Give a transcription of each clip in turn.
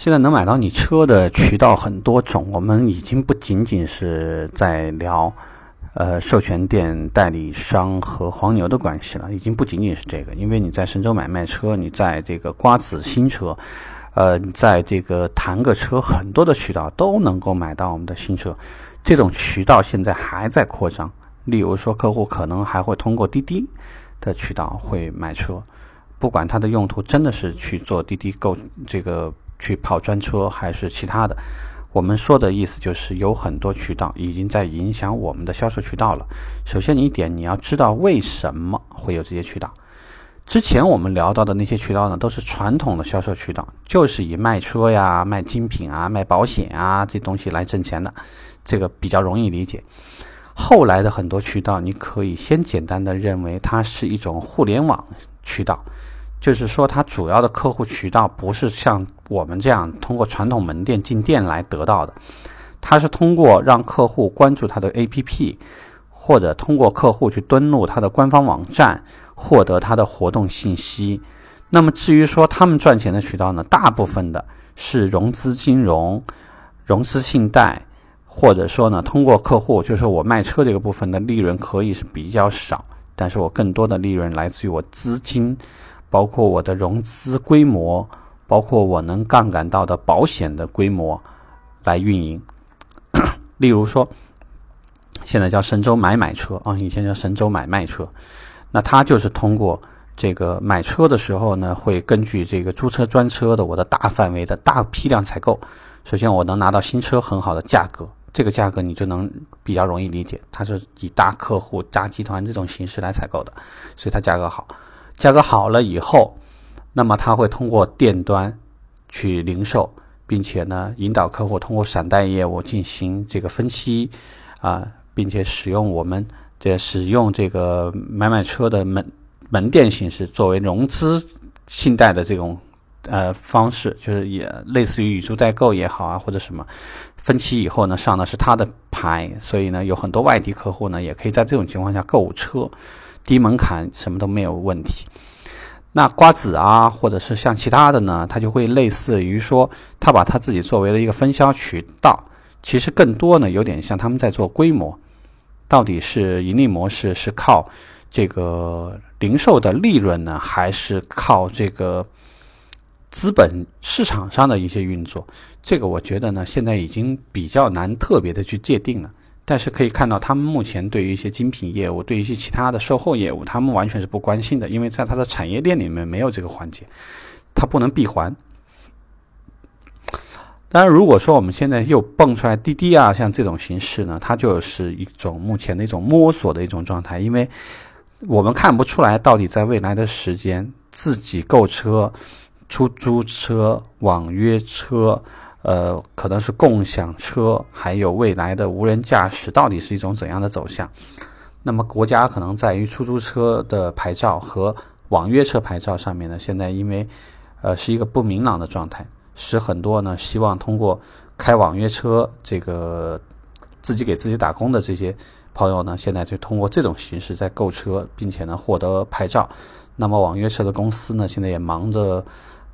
现在能买到你车的渠道很多种，我们已经不仅仅是在聊，呃，授权店、代理商和黄牛的关系了，已经不仅仅是这个。因为你在神州买卖车，你在这个瓜子新车，呃，在这个谈个车，很多的渠道都能够买到我们的新车。这种渠道现在还在扩张，例如说，客户可能还会通过滴滴的渠道会买车，不管它的用途真的是去做滴滴购这个。去跑专车还是其他的，我们说的意思就是有很多渠道已经在影响我们的销售渠道了。首先一点，你要知道为什么会有这些渠道。之前我们聊到的那些渠道呢，都是传统的销售渠道，就是以卖车呀、卖精品啊、卖保险啊这东西来挣钱的，这个比较容易理解。后来的很多渠道，你可以先简单的认为它是一种互联网渠道。就是说，它主要的客户渠道不是像我们这样通过传统门店进店来得到的，它是通过让客户关注它的 APP，或者通过客户去登录它的官方网站，获得它的活动信息。那么至于说他们赚钱的渠道呢，大部分的是融资金融、融资信贷，或者说呢，通过客户，就是我卖车这个部分的利润可以是比较少，但是我更多的利润来自于我资金。包括我的融资规模，包括我能杠杆到的保险的规模来运营。例如说，现在叫神州买买车啊，以前叫神州买卖车。那它就是通过这个买车的时候呢，会根据这个租车专车的我的大范围的大批量采购。首先，我能拿到新车很好的价格，这个价格你就能比较容易理解，它是以大客户、大集团这种形式来采购的，所以它价格好。价格好了以后，那么他会通过店端去零售，并且呢引导客户通过闪贷业务进行这个分期啊，并且使用我们这使用这个买买车的门门店形式作为融资信贷的这种呃方式，就是也类似于宇租代购也好啊，或者什么分期以后呢上的是他的牌，所以呢有很多外地客户呢也可以在这种情况下购车。低门槛，什么都没有问题。那瓜子啊，或者是像其他的呢，它就会类似于说，他把他自己作为了一个分销渠道。其实更多呢，有点像他们在做规模。到底是盈利模式是靠这个零售的利润呢，还是靠这个资本市场上的一些运作？这个我觉得呢，现在已经比较难特别的去界定了。但是可以看到，他们目前对于一些精品业务，对于一些其他的售后业务，他们完全是不关心的，因为在它的产业链里面没有这个环节，它不能闭环。当然，如果说我们现在又蹦出来滴滴啊，像这种形式呢，它就是一种目前的一种摸索的一种状态，因为我们看不出来到底在未来的时间，自己购车、出租车、网约车。呃，可能是共享车，还有未来的无人驾驶，到底是一种怎样的走向？那么国家可能在于出租车的牌照和网约车牌照上面呢，现在因为呃是一个不明朗的状态，使很多呢希望通过开网约车这个自己给自己打工的这些朋友呢，现在就通过这种形式在购车，并且呢获得牌照。那么网约车的公司呢，现在也忙着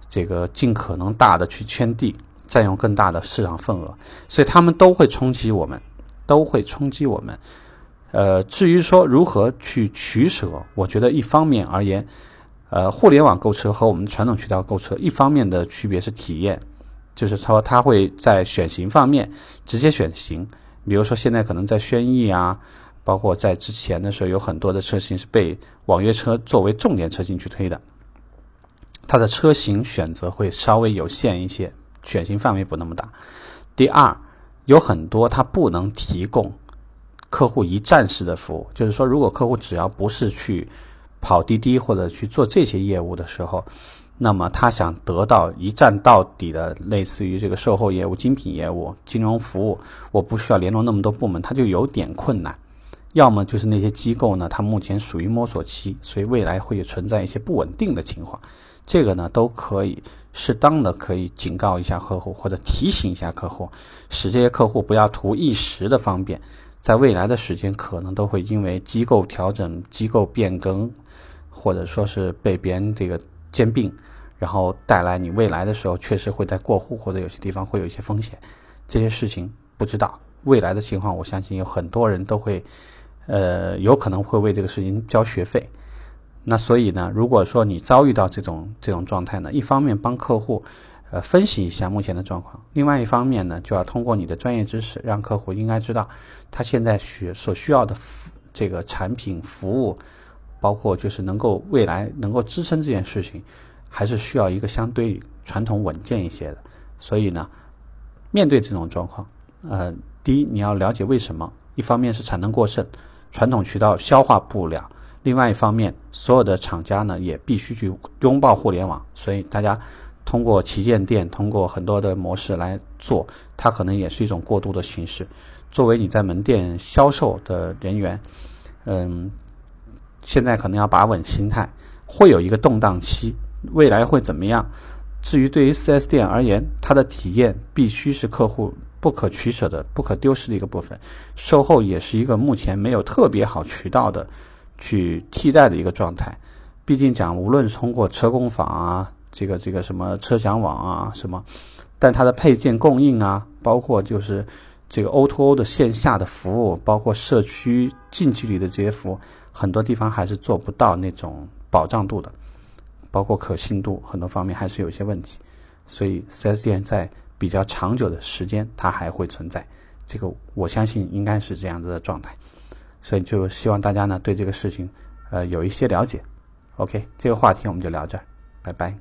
这个尽可能大的去圈地。占用更大的市场份额，所以他们都会冲击我们，都会冲击我们。呃，至于说如何去取舍，我觉得一方面而言，呃，互联网购车和我们传统渠道购车，一方面的区别是体验，就是说它会在选型方面直接选型，比如说现在可能在轩逸啊，包括在之前的时候，有很多的车型是被网约车作为重点车型去推的，它的车型选择会稍微有限一些。选型范围不那么大。第二，有很多它不能提供客户一站式的服务，就是说，如果客户只要不是去跑滴滴或者去做这些业务的时候，那么他想得到一站到底的类似于这个售后业务、精品业务、金融服务，我不需要联络那么多部门，他就有点困难。要么就是那些机构呢，它目前属于摸索期，所以未来会存在一些不稳定的情况。这个呢，都可以。适当的可以警告一下客户，或者提醒一下客户，使这些客户不要图一时的方便，在未来的时间可能都会因为机构调整、机构变更，或者说是被别人这个兼并，然后带来你未来的时候确实会在过户或者有些地方会有一些风险，这些事情不知道未来的情况，我相信有很多人都会，呃，有可能会为这个事情交学费。那所以呢，如果说你遭遇到这种这种状态呢，一方面帮客户，呃，分析一下目前的状况；，另外一方面呢，就要通过你的专业知识，让客户应该知道他现在需所需要的这个产品服务，包括就是能够未来能够支撑这件事情，还是需要一个相对传统稳健一些的。所以呢，面对这种状况，呃，第一你要了解为什么，一方面是产能过剩，传统渠道消化不了。另外一方面，所有的厂家呢也必须去拥抱互联网，所以大家通过旗舰店，通过很多的模式来做，它可能也是一种过渡的形式。作为你在门店销售的人员，嗯，现在可能要把稳心态，会有一个动荡期，未来会怎么样？至于对于四 S 店而言，它的体验必须是客户不可取舍的、不可丢失的一个部分，售后也是一个目前没有特别好渠道的。去替代的一个状态，毕竟讲，无论是通过车工坊啊，这个这个什么车享网啊什么，但它的配件供应啊，包括就是这个 O2O 的线下的服务，包括社区近距离的这些服务，很多地方还是做不到那种保障度的，包括可信度，很多方面还是有些问题。所以，4S 店在比较长久的时间，它还会存在。这个我相信应该是这样子的状态。所以就希望大家呢对这个事情，呃有一些了解。OK，这个话题我们就聊这儿，拜拜。